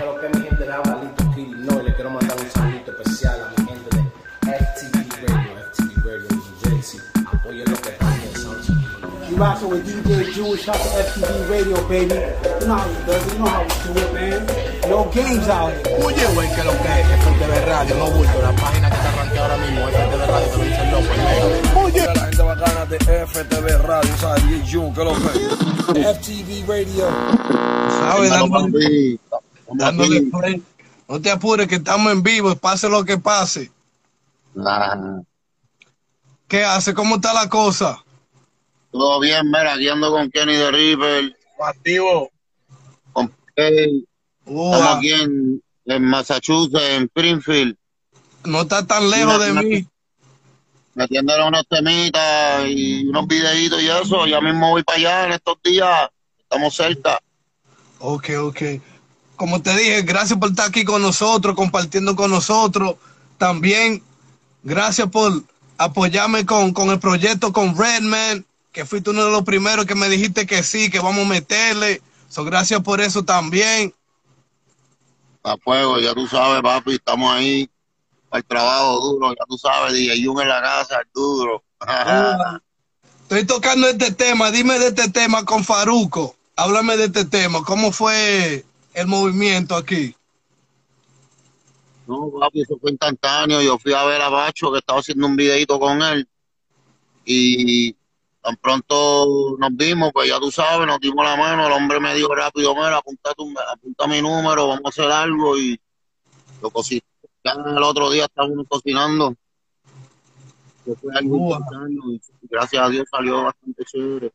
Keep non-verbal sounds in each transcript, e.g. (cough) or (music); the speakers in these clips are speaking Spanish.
Pero que mi gente de Avalito no, y le quiero mandar un saludito especial a mi gente de FTV Radio, FTV Radio New Jersey. Apoyen lo que están You rockin' with DJ Jewish, shout to FTV Radio, baby. You know how we do it, you know how we do it, man. No games out here. Oye, güey, que lo que es FTV Radio, no bulto, la página que está arranqueada ahora mismo, FTV Radio, te lo dice el loco, Oye, la gente bacana de FTV Radio, ¿sabes? DJ que lo que FTV Radio. ¿Sabes? Dándole, play. No te apures que estamos en vivo, pase lo que pase. ¿Qué hace? ¿Cómo está la cosa? Todo bien, mira, aquí ando con Kenny de River. Activo. Con Estamos aquí en, Massachusetts, en Springfield. No está tan lejos de mí. Metiéndole unos temitas y unos videitos y eso. Ya mismo voy para allá en estos días. Estamos cerca. Ok, ok como te dije, gracias por estar aquí con nosotros, compartiendo con nosotros. También, gracias por apoyarme con, el proyecto con Redman, que fuiste uno de los primeros que me dijiste que sí, que vamos a meterle. So, gracias por eso también. A fuego, ya tú sabes, papi, estamos ahí el trabajo duro, ya tú sabes, DJ Jun en la casa, el duro. (laughs) Estoy tocando este tema, dime de este tema con Faruco. Háblame de este tema, ¿cómo fue el movimiento aquí? No, papi, eso fue instantáneo. Yo fui a ver a Bacho que estaba haciendo un videito con él y tan pronto nos vimos, pues ya tú sabes, nos dimos la mano, el hombre me dijo rápido, mira, apunta, tu, apunta mi número, vamos a hacer algo y lo cociné. Ya el otro día estábamos cocinando. fue algo y gracias a Dios salió bastante chévere.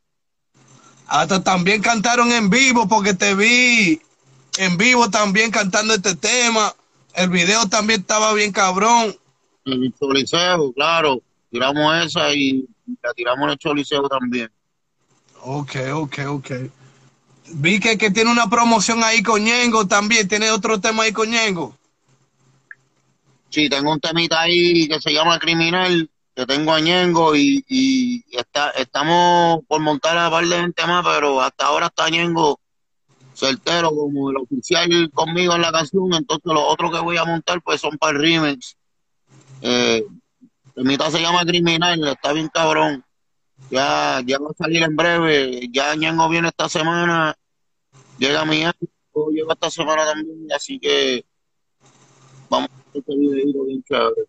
Hasta también cantaron en vivo porque te vi en vivo también cantando este tema. El video también estaba bien cabrón. El Choliseo, claro. Tiramos esa y la tiramos en el Choliseo también. Ok, ok, ok. Vi que, que tiene una promoción ahí con Ñengo también. ¿Tiene otro tema ahí con Ñengo? Sí, tengo un temita ahí que se llama Criminal, que tengo a Ñengo y, y está, estamos por montar a par de gente más, pero hasta ahora está Ñengo certero como el oficial conmigo en la canción, entonces los otros que voy a montar pues son para el remix. Eh, mitad se llama Criminal, está bien cabrón. Ya, ya va a salir en breve, ya Ñengo viene esta semana, llega mi año, llega esta semana también, así que vamos a este video bien chévere.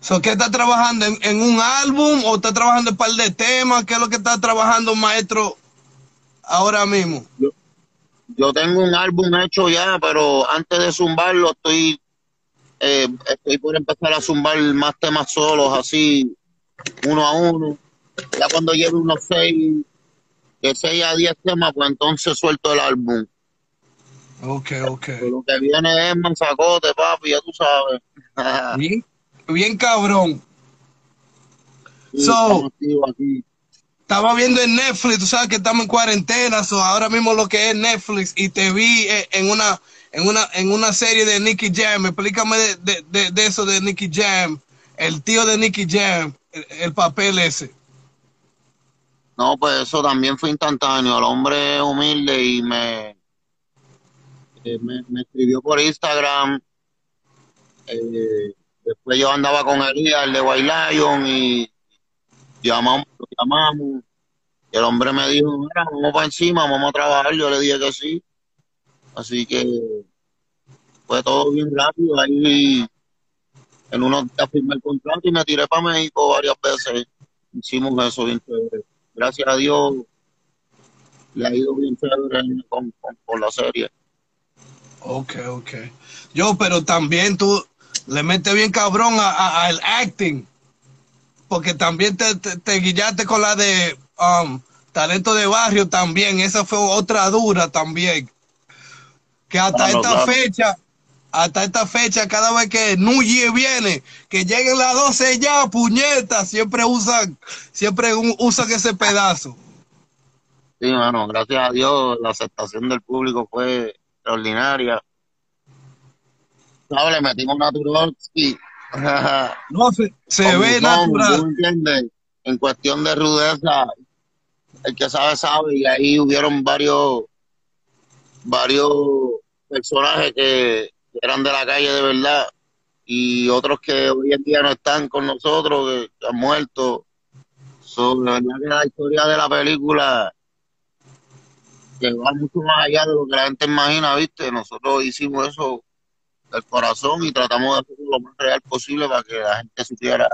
So, ¿Qué está trabajando? ¿En, un álbum o está trabajando en un par de temas? ¿Qué es lo que está trabajando, maestro, ahora mismo? yo tengo un álbum hecho ya, pero antes de zumbarlo estoy, eh, estoy por empezar a zumbar más temas solos, así, uno a uno. Ya cuando lleve unos seis, de seis a diez temas, pues entonces suelto el álbum. Ok, ok. lo que viene es manzacote, papi, ya tú sabes. (laughs) bien, bien cabrón. so, aquí estaba viendo en Netflix, tú sabes que estamos en cuarentena, so ahora mismo lo que es Netflix y te vi eh, en una en una en una serie de Nicky Jam. Explícame de, eso de Nicky Jam, el tío de Nicky Jam, el, papel ese. No, pues eso también fue instantáneo. El hombre humilde y me, eh, me, escribió por Instagram. Eh, después yo andaba con Elías, el de White Lion, y llamamos, lo llamamos. Y el hombre me dijo, mira, vamos para encima, vamos a trabajar. Yo le dije que sí. Así que fue todo bien rápido. Ahí en unos días firmé el contrato y me tiré para México varias veces. Hicimos eso bien chévere. Gracias a Dios le ha ido bien chévere con, con, la serie. Ok, ok. Yo, pero también tú le metes bien cabrón al acting porque también te, te, guillaste con la de um, Talento de Barrio también, esa fue otra dura también. Que hasta esta fecha, hasta esta fecha, cada vez que Nuyi viene, que lleguen las 12 ya, puñetas, siempre usan, siempre usan ese pedazo. Sí, bueno, gracias a Dios, la aceptación del público fue extraordinaria. No, le metimos y (laughs) no, se, se ve natural. En cuestión de rudeza, el que sabe, sabe, y ahí hubieron varios, varios personajes que eran de la calle de verdad y otros que hoy en día no están con nosotros, que, han muerto. So, la verdad que la historia de la película que va mucho más allá de lo que la gente imagina, ¿viste? Nosotros hicimos eso del corazón y tratamos de hacerlo lo más real posible para que la gente supiera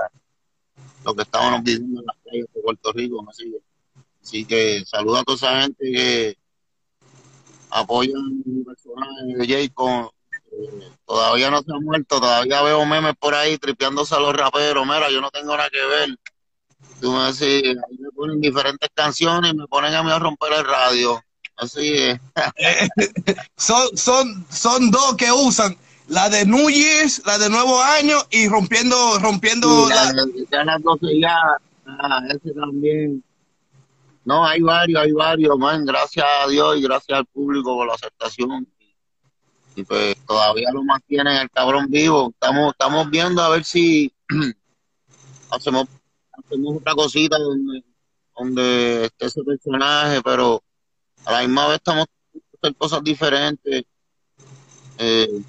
lo que estábamos viviendo en las calles de Puerto Rico. Así, así que saludo a toda esa gente que apoyan mi personaje de Jacob. Eh, todavía no se ha muerto, todavía veo memes por ahí tripeándose a los raperos. Mira, yo no tengo nada que ver. Tú me decís, ahí me ponen diferentes canciones y me ponen a mí a romper el radio. Así es. (laughs) son, son, son dos que usan la de New Year's, la de Nuevo Año y rompiendo, rompiendo la, ya las 12 ya, ah, ese también. No, hay varios, hay varios, man. Gracias a Dios y gracias al público por la aceptación. Y pues todavía lo mantienen el cabrón vivo. Estamos, estamos viendo a ver si (clears throat) hacemos, hacemos otra cosita donde, donde esté ese personaje, pero a la misma vez estamos haciendo cosas diferentes. Eh,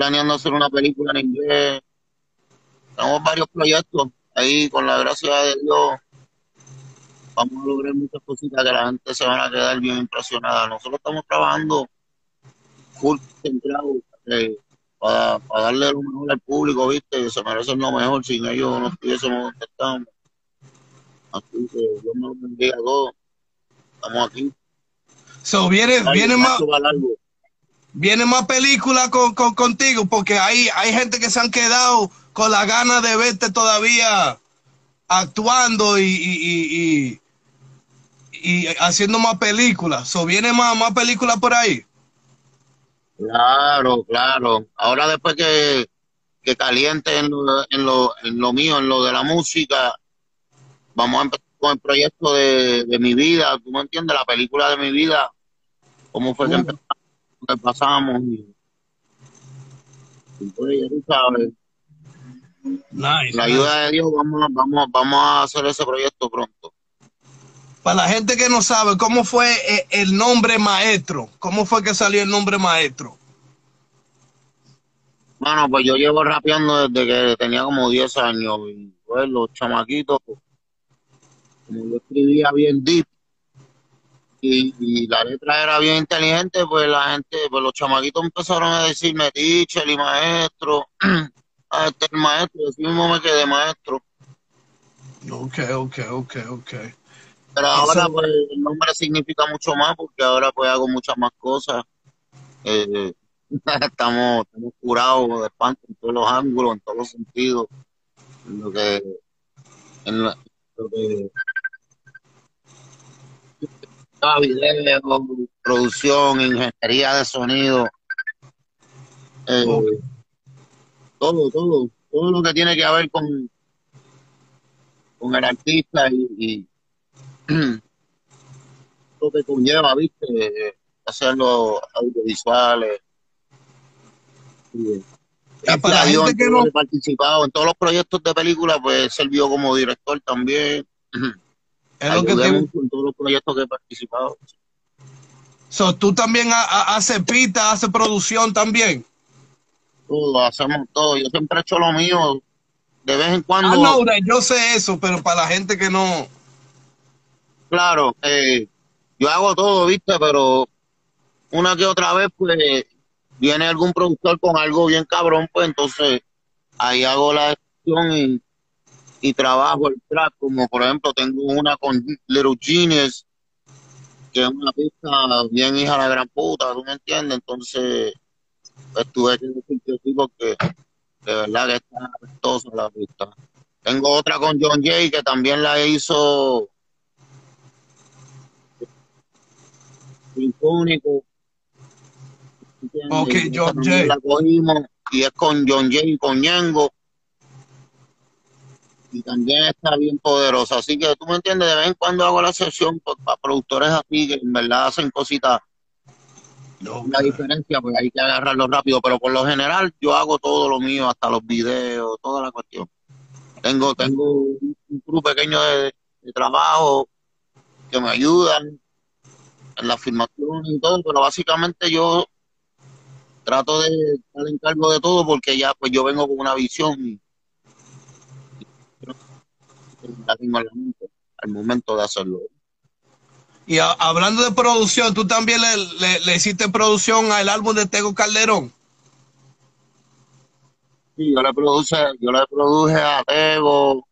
planeando hacer una película en inglés. Tenemos varios proyectos ahí, con la gracia de Dios. Vamos a lograr muchas cositas que la gente se van a quedar bien impresionada. Nosotros estamos trabajando full centrado eh, para, para, darle lo mejor al público, ¿viste? Que se merecen lo mejor. Sin ellos no estuviésemos donde estamos. Así que Dios me lo bendiga a todos. Estamos aquí. So, viene, viene más, viene más películas con, con, contigo, porque hay, hay gente que se han quedado con la gana de verte todavía actuando y, y, y, y haciendo más películas. So, ¿Viene más, más películas por ahí? Claro, claro. Ahora después que, que caliente en lo, en, lo, en lo mío, en lo de la música, vamos a empezar con el proyecto de, de mi vida, tú me entiendes, la película de mi vida, cómo fue que empezamos, que pasamos y, y pues ya tú sabes. Nice, la ayuda de Dios vamos, vamos, vamos a hacer ese proyecto pronto. Para la gente que no sabe, ¿cómo fue eh, el nombre maestro? ¿Cómo fue que salió el nombre maestro? Bueno, pues yo llevo rapeando desde que tenía como 10 años y pues los chamaquitos como yo escribía bien deep y, la letra era bien inteligente, pues la gente, pues los chamaquitos empezaron a decirme teacher y maestro, (clears throat) ah, este es el maestro, así mismo me quedé maestro. Ok, ok, ok, ok. Pero ahora pues el nombre significa mucho más porque ahora pues hago muchas más cosas. Eh, (laughs) estamos, estamos curados de espanto en todos los ángulos, en todos los sentidos. En lo que, en lo que video, producción, ingeniería de sonido, eh, todo, todo, todo lo que tiene que ver con, con el artista y, (clears throat) lo que conlleva, viste, hacer los audiovisuales. Y, para la gente que no... he participado en todos los proyectos de película, pues sirvió como director también. (clears throat) Es lo que te... en todos los proyectos que he participado. So, ¿Tú también haces pita, haces producción también? Todo, hacemos todo. Yo siempre he hecho lo mío. De vez en cuando. Ah, no, yo sé eso, pero para la gente que no. Claro, eh, yo hago todo, ¿viste? Pero una que otra vez, pues, viene algún productor con algo bien cabrón, pues entonces ahí hago la decisión y y trabajo el track, como por ejemplo tengo una con Little Genius, que es una pista bien hija de la gran puta, ¿tú me entiendes? Entonces, pues tuve que decir que sí porque de verdad que está apestosa la pista. Tengo otra con John Jay que también la hizo sinfónico. Ok, John Jay. La cogimos y es con John Jay y con Ñengo y también está bien poderosa. Así que tú me entiendes, de vez en cuando hago la sesión para productores así que en verdad hacen cositas. No, la diferencia, pues hay que agarrarlo rápido, pero por lo general yo hago todo lo mío, hasta los videos, toda la cuestión. Tengo, tengo un grupo pequeño de, trabajo que me ayudan en la filmación y todo, pero básicamente yo trato de estar en cargo de todo porque ya pues yo vengo con una visión la tengo en la mente al momento de hacerlo. Y hablando de producción, tú también le, le, hiciste producción al álbum de Tego Calderón. Sí, yo le produje, yo le produje a Tego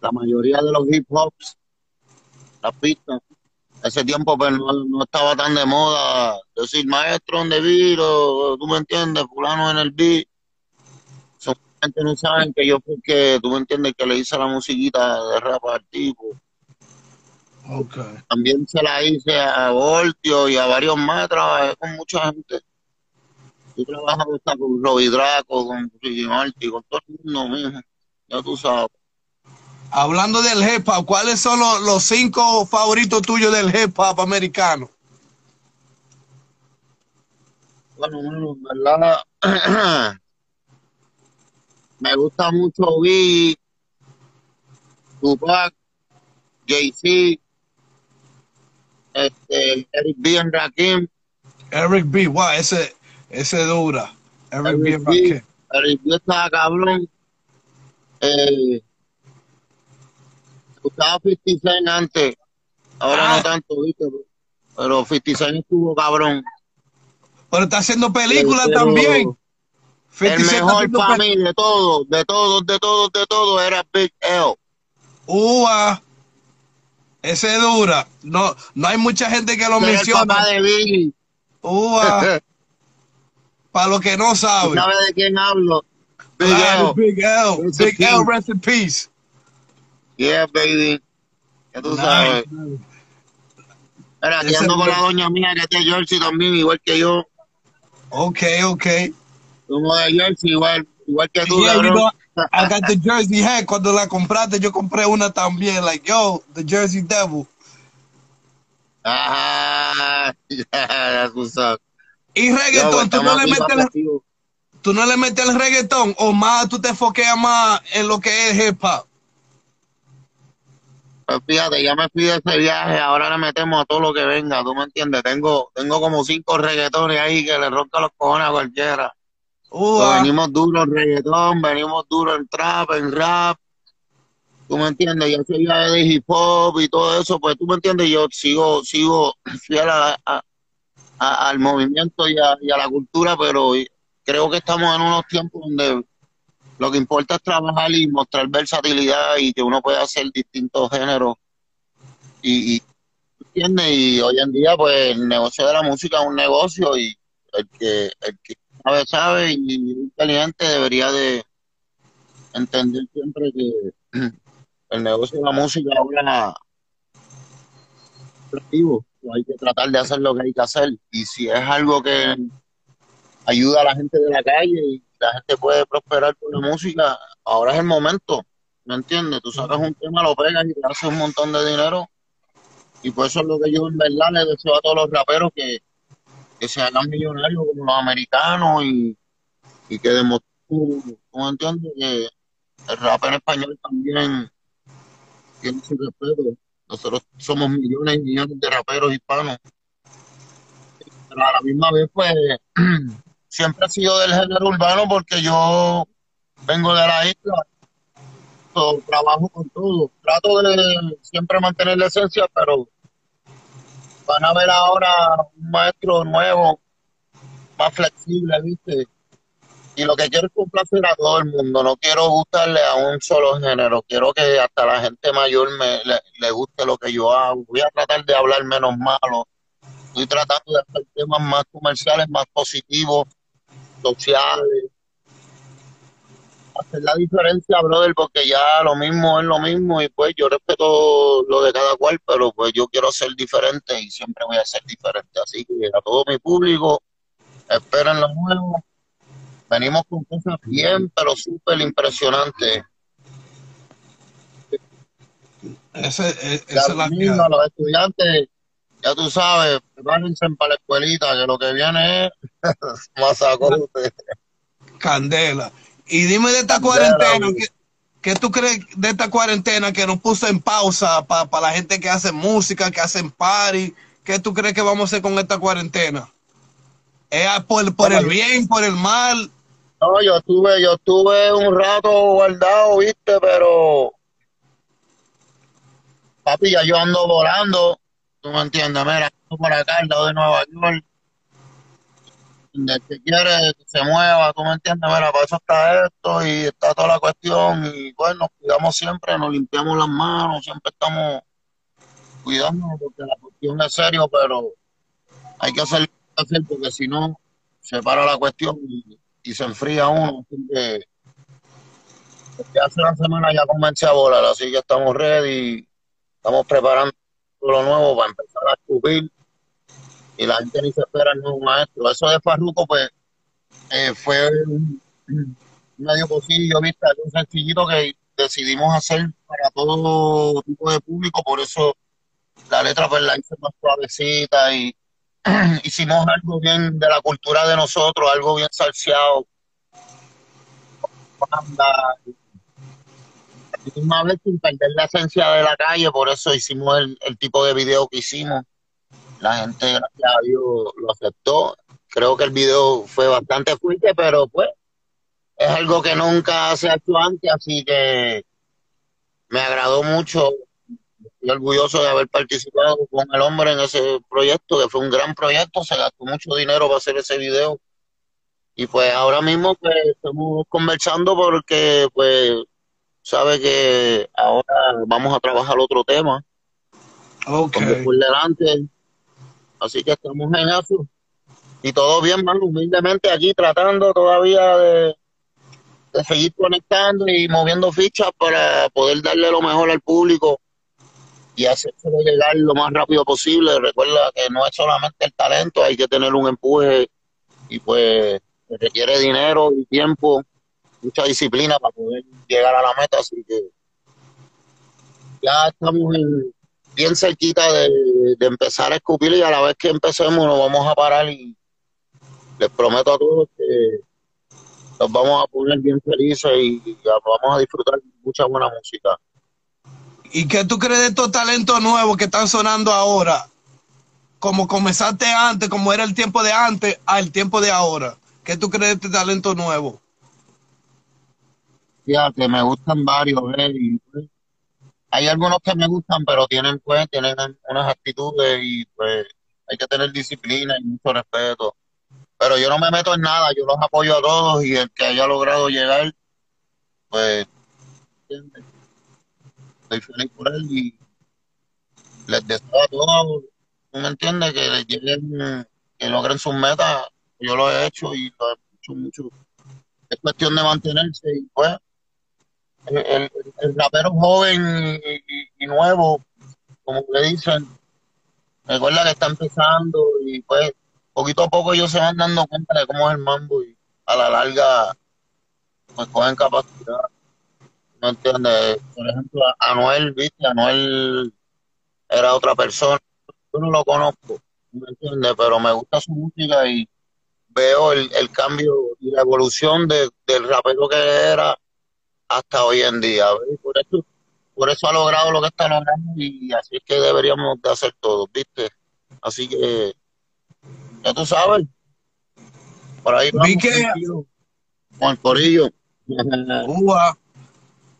la mayoría de los hip hops, las pistas. Ese tiempo pues no, estaba tan de moda decir maestro en beat o tú me entiendes, fulano en el beat. Gente no saben que yo fui que, tú me entiendes, que le hice la musiquita de rap al tipo. También se la hice a Voltio y a varios más, trabajé con mucha gente. Yo trabajo con Robbie Draco, con Ricky Marty, con todo el mundo mismo. Ya tú sabes. Hablando del hip hop, ¿cuáles son los, cinco favoritos tuyos del hip hop americano? Bueno, bueno, verdad, (clears throat) me gusta mucho Big, Tupac, Jay-Z, este, Eric B. en Rakim. Eric B. Wow, ese, ese dura. Eric, B. Rakim. Eric B. estaba cabrón. Eh, gustaba 50 Cent antes. Ahora no ah. tanto, ¿viste? Pero 50 Cent estuvo cabrón. Pero está haciendo películas también. El mejor para mí de todos, de todos, de todos, de todos era Big L. Ua. Ese dura. No, no hay mucha gente que lo menciona. de (laughs) Para los que no saben. ¿Sabes de quién hablo? Big L. Big L. Big L, rest in peace. Yeah, baby. Ya tú sabes. Mira, aquí ando con la doña mía que es de Jersey también, igual que yo. Ok, ok. Somos de Jersey, igual, igual que tú, yeah, cabrón. I got the Jersey hat. Cuando la compraste, yo compré una también. Like, yo, the Jersey Devil. Ah, (laughs) ya, tú sabes. Y reggaetón, tú no le metes el, tú no le metes el reggaetón o más tú te foqueas más en lo que es hip hop. Pues fíjate, ya me fui de ese viaje, ahora le metemos a todo lo que venga, tú me entiendes. Tengo, tengo como cinco reggaetones ahí que le ronca los cojones a cualquiera. Venimos duro en reggaetón, venimos duro en trap, en rap. Tú me entiendes, yo soy ya de hip hop y todo eso, pues tú me entiendes, yo sigo, sigo fiel al movimiento y a, la cultura, pero creo que estamos en unos tiempos donde lo que importa es trabajar y mostrar versatilidad y que uno puede hacer distintos géneros. Y, y, ¿entiendes? y hoy en día, pues el negocio de la música es un negocio y el que, el que sabe, sabe y inteligente debería de entender siempre que el negocio de la música ahora hay que tratar de hacer lo que hay que hacer. Y si es algo que ayuda a la gente de la calle y la gente puede prosperar con la música, ahora es el momento, ¿me entiendes? Tú sacas un tema, lo pegas y te haces un montón de dinero. Y por eso es lo que yo en verdad le deseo a todos los raperos que que se hagan millonarios como los americanos y, y que demuestren, ¿tú entiendes? Que el rap español también tiene su respeto. Nosotros somos millones y millones de raperos hispanos. Pero a la misma vez, pues, (clears throat) siempre he sido del género urbano porque yo vengo de la isla. trabajo con todo. Trato de siempre mantener la esencia, pero van a ver ahora un maestro nuevo, más flexible, ¿viste? Y lo que quiero es complacer a todo el mundo, no quiero gustarle a un solo género, quiero que hasta la gente mayor me, le, guste lo que yo hago. Voy a tratar de hablar menos malo, estoy tratando de hacer temas más comerciales, más positivos, sociales, hacer la diferencia, brother, porque ya lo mismo es lo mismo y pues yo respeto lo de cada cual, pero pues yo quiero ser diferente y siempre voy a ser diferente. Así que a todo mi público, esperen lo nuevo. Venimos con cosas bien, pero súper impresionantes. Ese, e, esa es la los estudiantes, ya tú sabes, prepárense para la escuelita, que lo que viene es (laughs) más Candela. Y dime de esta cuarentena, ¿qué, tú crees de esta cuarentena que nos puso en pausa para la gente que hace música, que hacen party? ¿Qué tú crees que vamos a hacer con esta cuarentena? ¿Es por, por el bien, por el mal? No, yo estuve, yo estuve un rato guardado, viste, pero papi, ya yo ando volando, tú me entiendes, mira, ando por acá al lado de Nueva York, donde que quiere que se mueva, tú me entiendes, mira, para eso está esto y está toda la cuestión, y bueno, nos cuidamos siempre, nos limpiamos las manos, siempre estamos cuidándonos porque la cuestión es serio, pero hay que hacer, porque si no, se para la cuestión y se enfría uno. Así que hace una semana ya comencé a volar, así que estamos ready, estamos preparando lo nuevo para empezar a escupir y la gente ni se espera el nuevo maestro. Eso de Farruco, pues, eh, fue un, medio posillo, viste, un sencillito que decidimos hacer para todo tipo de público, por eso la letra pues la hice más suavecita y (clears throat) hicimos algo bien de la cultura de nosotros, algo bien salseado. Una vez sin perder la esencia de la calle, por eso hicimos el, tipo de video que hicimos. La gente, gracias a Dios, lo aceptó. Creo que el video fue bastante fuerte, pero pues es algo que nunca se ha hecho antes, así que me agradó mucho Estoy orgulloso de haber participado con el hombre en ese proyecto, que fue un gran proyecto, se gastó mucho dinero para hacer ese video. Y pues ahora mismo pues estamos conversando porque pues sabe que ahora vamos a trabajar otro tema. Ok. Por delante. Así que estamos en eso. Y todo bien, más humildemente aquí tratando todavía de, seguir conectando y moviendo fichas para poder darle lo mejor al público y hacérselo llegar lo más rápido posible. Recuerda que no es solamente el talento, hay que tener un empuje y pues requiere dinero y tiempo, mucha disciplina para poder llegar a la meta, así que ya estamos bien cerquita de, empezar a escupir y a la vez que empecemos nos vamos a parar y les prometo a todos que nos vamos a poner bien felices y vamos a disfrutar mucha buena música. ¿Y qué tú crees de estos talentos nuevos que están sonando ahora? Como comenzaste antes, como era el tiempo de antes, al tiempo de ahora. ¿Qué tú crees de este talento nuevo? Fíjate, me gustan varios. Eh, pues, hay algunos que me gustan, pero tienen pues tienen unas actitudes y pues hay que tener disciplina y mucho respeto. Pero yo no me meto en nada, yo los apoyo a todos y el que haya logrado llegar, pues estoy feliz por él y les deseo a todos, me entiendes? Que lleguen, que logren sus metas. Yo lo he hecho y lo he hecho mucho. Es cuestión de mantenerse y pues el, rapero joven y, nuevo, como le dicen, recuerda que está empezando y pues poquito a poco ellos se van dando cuenta de cómo es el mambo y a la larga pues cogen capacidad. ¿no entiendes? Por ejemplo, Anuel, viste, Anuel era otra persona, yo no lo conozco, ¿me entiendes? Pero me gusta su música y veo el, cambio y la evolución del rapero que era hasta hoy en día, Por eso, por eso ha logrado lo que está logrando y así es que deberíamos de hacer todo, ¿viste? Así que, ya tú sabes, por ahí vamos, con el corillo. (laughs)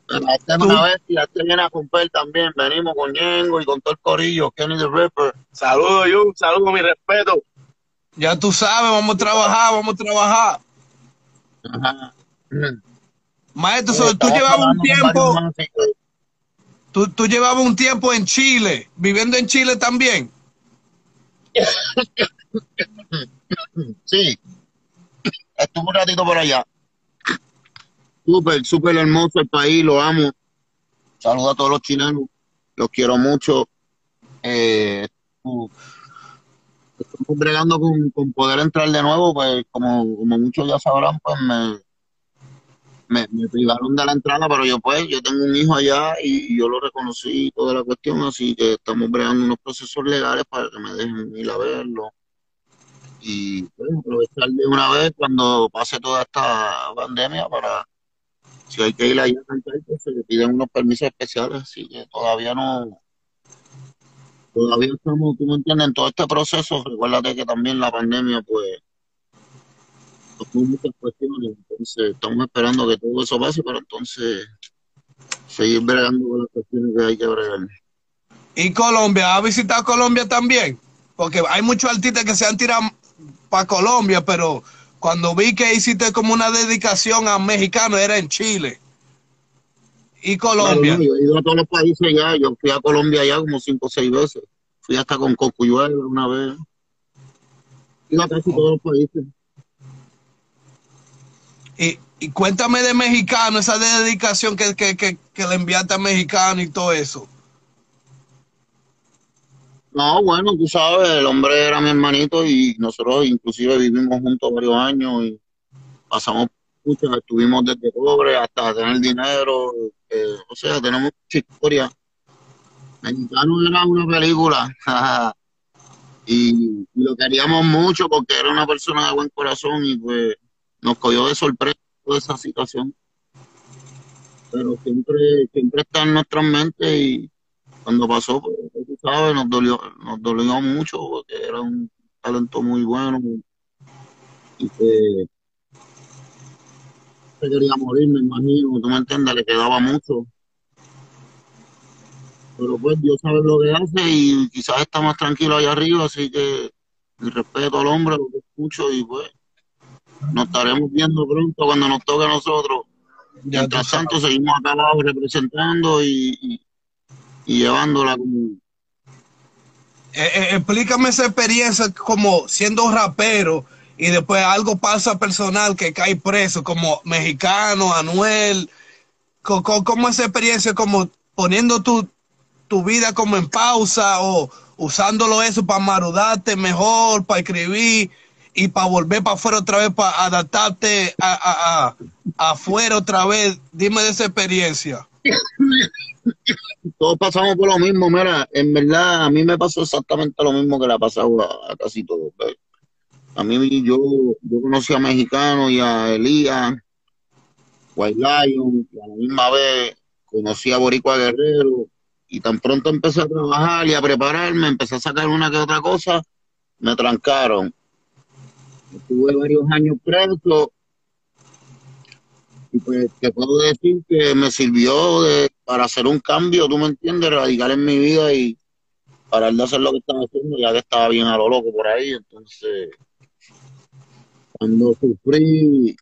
Esta una vez y este viene a romper también. Venimos con Ñengo y con todo el corillo, Kenny the Ripper. Saludos, yo, saludos, mi respeto. Ya tú sabes, vamos a trabajar, vamos a trabajar. Ajá. Maestro, tú llevabas un tiempo. Tú, tú llevabas un tiempo en Chile, viviendo en Chile también. (laughs) sí. Estuve un ratito por allá. Súper, súper hermoso el país, lo amo. Saludo a todos los chilenos, los quiero mucho. Eh, estamos bregando con, poder entrar de nuevo, pues como, como muchos ya sabrán, pues me, me, privaron de la entrada, pero yo pues, yo tengo un hijo allá y, yo lo reconocí toda la cuestión, así que estamos bregando unos procesos legales para que me dejen ir a verlo. Y pues, aprovechar de una vez cuando pase toda esta pandemia para si hay que ir ahí a cantar, pues se le piden unos permisos especiales, así que todavía no, todavía estamos, tú me entiendes, en todo este proceso, recuérdate que también la pandemia, pues, Son muchas cuestiones, entonces estamos esperando que todo eso pase, pero entonces seguir bregando con las cuestiones que hay que bregar. ¿Y Colombia? ¿Ha visitado Colombia también? Porque hay muchos artistas que se han tirado para Colombia, pero cuando vi que hiciste como una dedicación a mexicano era en Chile. ¿Y Colombia? Claro, yo he ido a todos los países ya, yo fui a Colombia ya como cinco o seis veces. Fui hasta con Cocuyuela una vez. Fui a casi todos los países. Y, y cuéntame de mexicano, esa dedicación que, que, que, le enviaste a mexicano y todo eso. No, bueno, tú sabes, el hombre era mi hermanito y nosotros inclusive vivimos juntos varios años y pasamos mucho, estuvimos desde pobre hasta tener dinero, eh, o sea, tenemos mucha historia. Mexicano era una película (laughs) y, y lo queríamos mucho porque era una persona de buen corazón y pues nos cogió de sorpresa toda esa situación. Pero siempre, siempre está en nuestras mentes y cuando pasó, pues, tú sabes, nos dolió, nos dolió mucho porque era un talento muy bueno y que se quería morir, me imagino, tú me entiendes, le quedaba mucho. Pero pues Dios sabe lo que hace y quizás está más tranquilo allá arriba, así que mi respeto al hombre, lo que escucho y pues nos estaremos viendo pronto cuando nos toque a nosotros. Mientras tanto, seguimos acá abajo representando y, y, y llevándola como Eh, eh, explícame esa experiencia como siendo rapero y después algo pasa personal que cae preso como mexicano, Anuel. ¿Cómo esa experiencia como poniendo tu, tu vida como en pausa o usándolo eso para marudarte mejor, para escribir y para volver para afuera otra vez, para adaptarte a, a- a- afuera otra vez? Dime de esa experiencia. todos pasamos por lo mismo, mira, en verdad a mí me pasó exactamente lo mismo que le ha pasado a, a casi todos. A mí yo, yo conocí a Mexicano y a Elías, White Lion, a la misma vez conocí a Boricua Guerrero, y tan pronto empecé a trabajar y a prepararme, empecé a sacar una que otra cosa, me trancaron. Estuve varios años preso, y pues te puedo decir que me sirvió de, para hacer un cambio, tú me entiendes, radical en mi vida y parar de hacer lo que estaba haciendo, ya que estaba bien a lo loco por ahí. Entonces, cuando sufrí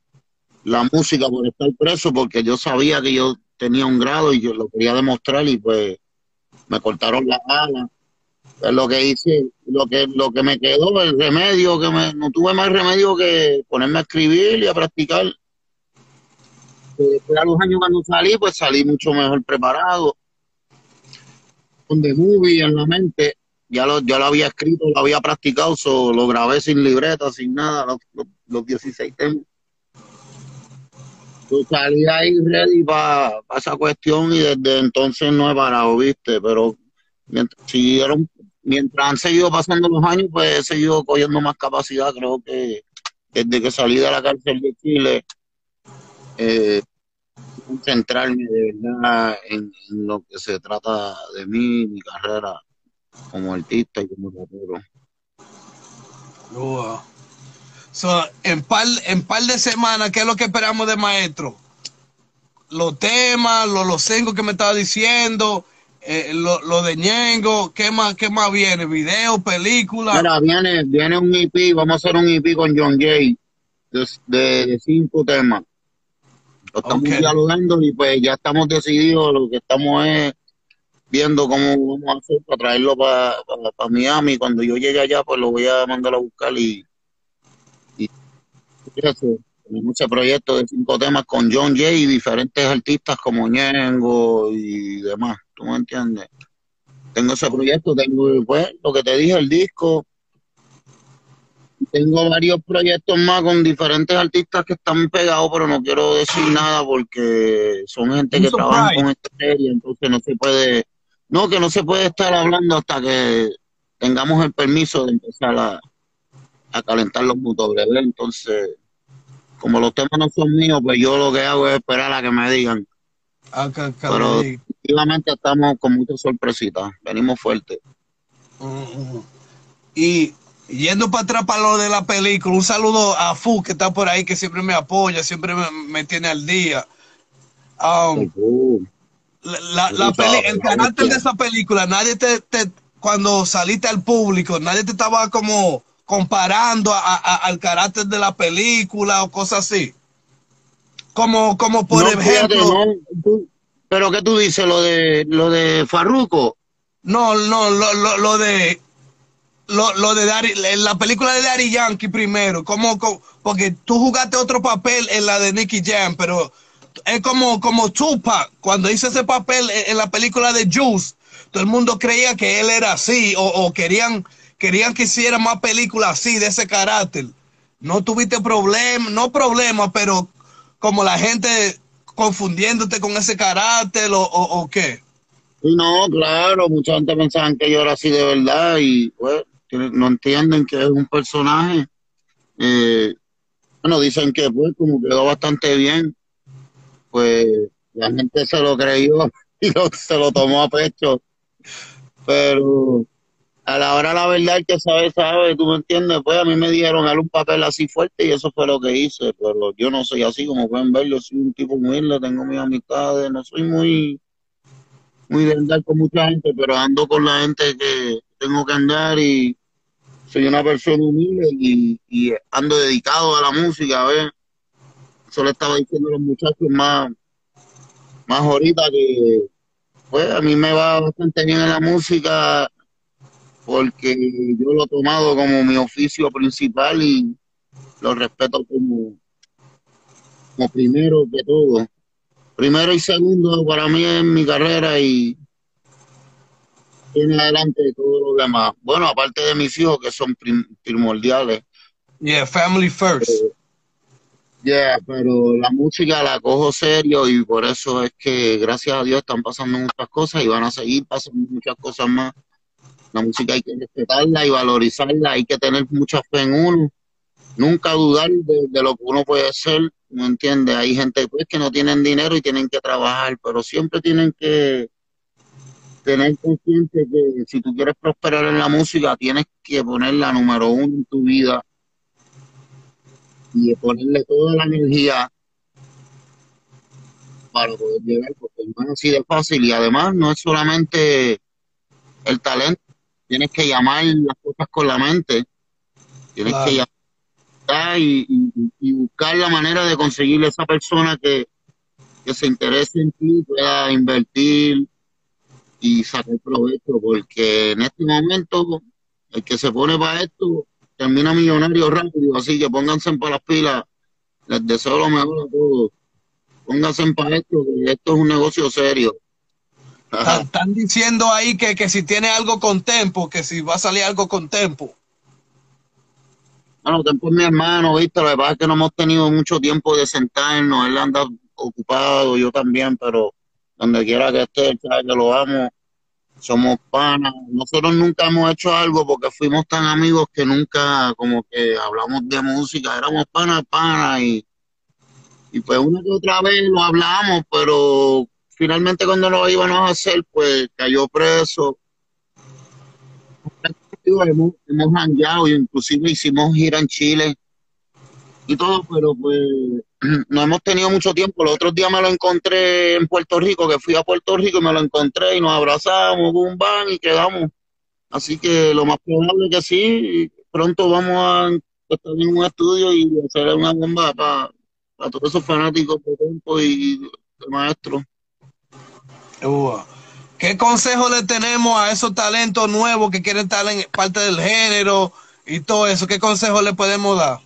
la música por estar preso, porque yo sabía que yo tenía un grado y yo lo quería demostrar y pues me cortaron las alas. Lo que hice, lo que, lo que me quedó, el remedio, que me, no tuve más remedio que ponerme a escribir y a practicar después de los años cuando salí, pues salí mucho mejor preparado. Con The Movie en la mente, ya lo, ya lo había escrito, lo había practicado, so, lo grabé sin libreta, sin nada, los, los, los 16 temas. Yo salí ahí ready para esa cuestión y desde entonces no he parado, ¿viste? Pero mientras, siguieron, mientras han seguido pasando los años, pues he seguido cogiendo más capacidad. Creo que desde que salí de la cárcel de Chile, eh, concentrarme de verdad en, lo que se trata de mí, mi carrera como artista y como rapero. En par, en par de semanas, ¿qué es lo que esperamos de maestro? Los temas, los, los singles que me estaba diciendo, eh, lo, lo de Ñengo, ¿qué más, qué más viene? ¿Video, película? Mira, viene, viene un EP, vamos a hacer un EP con John Jay de, de, de cinco temas. Lo estamos dialogando y pues ya estamos decididos, lo que estamos es viendo cómo vamos a hacer para traerlo para Miami. Cuando yo llegue allá, pues lo voy a mandar a buscar y, y eso. Tenemos ese proyecto de cinco temas con John Jay y diferentes artistas como Ñengo y demás. ¿Tú me entiendes? Tengo ese proyecto, tengo pues lo que te dije, el disco. Tengo varios proyectos más con diferentes artistas que están pegados, pero no quiero decir nada porque son gente que trabaja con esta serie, entonces no se puede, no, que no se puede estar hablando hasta que tengamos el permiso de empezar a, a calentar los motores. Entonces, como los temas no son míos, pues yo lo que hago es esperar a que me digan. Ah, que- que Pero- diga. Efectivamente estamos con muchas sorpresitas, venimos fuertes. Mm. Y Yendo para atrás para lo de la película, un saludo a Fu que está por ahí, que siempre me apoya, siempre me, me tiene al día. Um, la, la peli- el carácter de esa película, nadie te, te- cuando saliste al público, nadie te estaba como comparando a- a- al carácter de la película o cosas así. Como, como por No, ejemplo, no, tú- pero ¿qué tú dices? Lo de, lo de Farruko. no, no, lo, lo, lo de lo, lo de en la película de Daddy Yankee primero, como, como- porque tú jugaste otro papel en la de Nicky Jam, pero es como, como Tupac, cuando hizo ese papel en, en la película de Juice, todo el mundo creía que él era así, o, o querían, querían que hiciera más películas así, de ese carácter. No tuviste problema, no problema, pero como la gente confundiéndote con ese carácter o, o, qué. No, claro, mucha gente pensaba que yo era así de verdad y pues no entienden que es un personaje. Eh, bueno, dicen que pues como quedó bastante bien, pues la gente se lo creyó (laughs) y se lo tomó a pecho. Pero a la hora la verdad que sabe, sabe, tú me entiendes, pues a mí me dijeron hazle un papel así fuerte y eso fue lo que hice, pero yo no soy así, como pueden ver, yo soy un tipo humilde, tengo mis amistades, no soy muy muy de andar con mucha gente, pero ando con la gente que tengo que andar y soy una persona humilde y, y ando dedicado a la música, ¿ves? Eso le estaba diciendo a los muchachos más, más ahorita que pues a mí me va bastante bien en la música porque yo lo he tomado como mi oficio principal y lo respeto como, como primero que todo. Primero y segundo para mí es mi carrera y tiene adelante de todo lo demás. Bueno, aparte de mis hijos que son prim- primordiales. Yeah, family first. Yeah, pero la música la cojo serio y por eso es que gracias a Dios están pasando muchas cosas y van a seguir pasando muchas cosas más. La música hay que respetarla y valorizarla, hay que tener mucha fe en uno, nunca dudar de, lo que uno puede ser, ¿me entiendes? Hay gente pues, que no tienen dinero y tienen que trabajar, pero siempre tienen que tener consciente que si tú quieres prosperar en la música, tienes que ponerla número uno en tu vida y ponerle toda la energía para poder llegar, porque no es así de fácil y además no es solamente el talento, tienes que llamar las cosas con la mente, tienes Claro. que llamar y, y- y buscar la manera de conseguirle a esa persona que, que se interese en ti, pueda invertir y sacar provecho, porque en este momento el que se pone para esto termina millonario rápido, así que pónganse para las pilas, les deseo lo mejor a todos, pónganse para esto, que esto es un negocio serio. Están, están diciendo ahí que, que si tiene algo con tempo, que si va a salir algo con tempo. Bueno, Tempo es mi hermano, ¿viste? Lo que pasa es que no hemos tenido mucho tiempo de sentarnos, él anda ocupado, yo también, pero donde quiera que esté, él sabe que lo amo, somos panas. Nosotros nunca hemos hecho algo porque fuimos tan amigos que nunca como que hablamos de música, éramos panas, panas y, y pues una que otra vez lo hablamos, pero finalmente cuando lo íbamos a hacer, pues cayó preso. Hemos, hemos jangueado y inclusive hicimos gira en Chile y todo, pero pues (clears throat) no hemos tenido mucho tiempo. Los otros días me lo encontré en Puerto Rico, que fui a Puerto Rico y me lo encontré y nos abrazamos, boom, bam, y quedamos. Así que lo más probable es que sí, pronto vamos a estar en un estudio y hacer una bomba para todos esos fanáticos de Tempo y de Maestro. ¿Qué consejo le tenemos a esos talentos nuevos que quieren estar en parte del género y todo eso? ¿Qué consejo le podemos dar?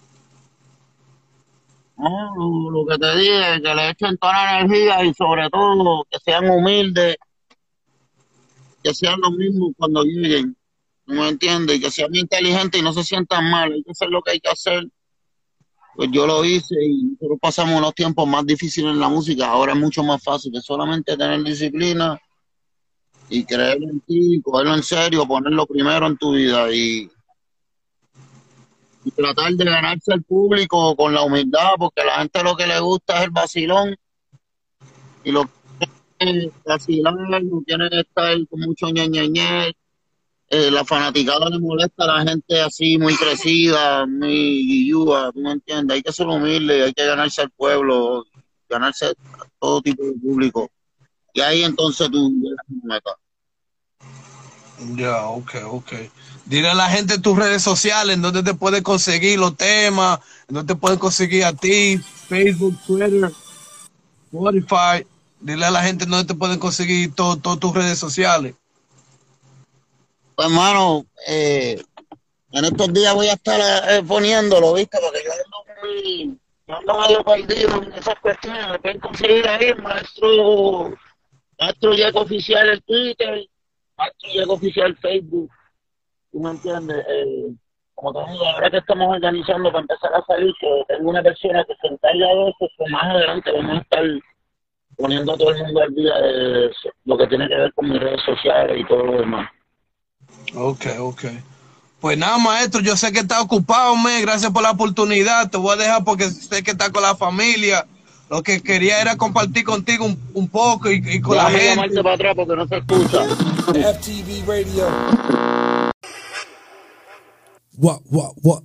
No, lo, lo que te dije, que le echen toda la energía y sobre todo que sean humildes, que sean los mismos cuando lleguen, ¿no me entiendes? Que sean inteligentes y no se sientan mal, hay que lo que hay que hacer. Pues yo lo hice y nosotros pasamos unos tiempos más difíciles en la música, ahora es mucho más fácil, es solamente tener disciplina y creer en ti, cogerlo en serio, ponerlo primero en tu vida y, tratar de ganarse al público con la humildad, porque a la gente lo que le gusta es el vacilón. Y lo que vacilar, no quieren estar con mucho ñeñeñe eh, la fanaticada le molesta a la gente así muy crecida, muy guillúa, tú me entiendes, hay que ser humilde, hay que ganarse al pueblo, ganarse a todo tipo de público. Y ahí entonces tú llegas tu meta. Ya, ok, ok. Dile a la gente en tus redes sociales en dónde te pueden conseguir los temas, en dónde te pueden conseguir a ti, Facebook, Twitter, Spotify. Dile a la gente en dónde te pueden conseguir todas tus redes sociales. Pues hermano, eh, en estos días voy a estar eh, poniéndolo, ¿viste? Porque yo ando muy, yo ando medio perdido en esas cuestiones. Me pueden conseguir ahí, maestro, maestro Jack Oficial el Twitter, maestro Jack Oficial Facebook. ¿Tú me entiendes? Eh, como te digo, ahora que estamos organizando para empezar a salir, que tengo una persona que se encarga de eso, pues más adelante vamos a estar poniendo a todo el mundo al día de lo que tiene que ver con mis redes sociales y todo lo demás. Ok, ok. Pues nada, maestro, yo sé que está ocupado, me. Gracias por la oportunidad. Te voy a dejar porque sé que está con la familia. Lo que quería era compartir contigo un, un poco y, y con la gente. para atrás porque no se escucha. FTV Radio. What, what, what?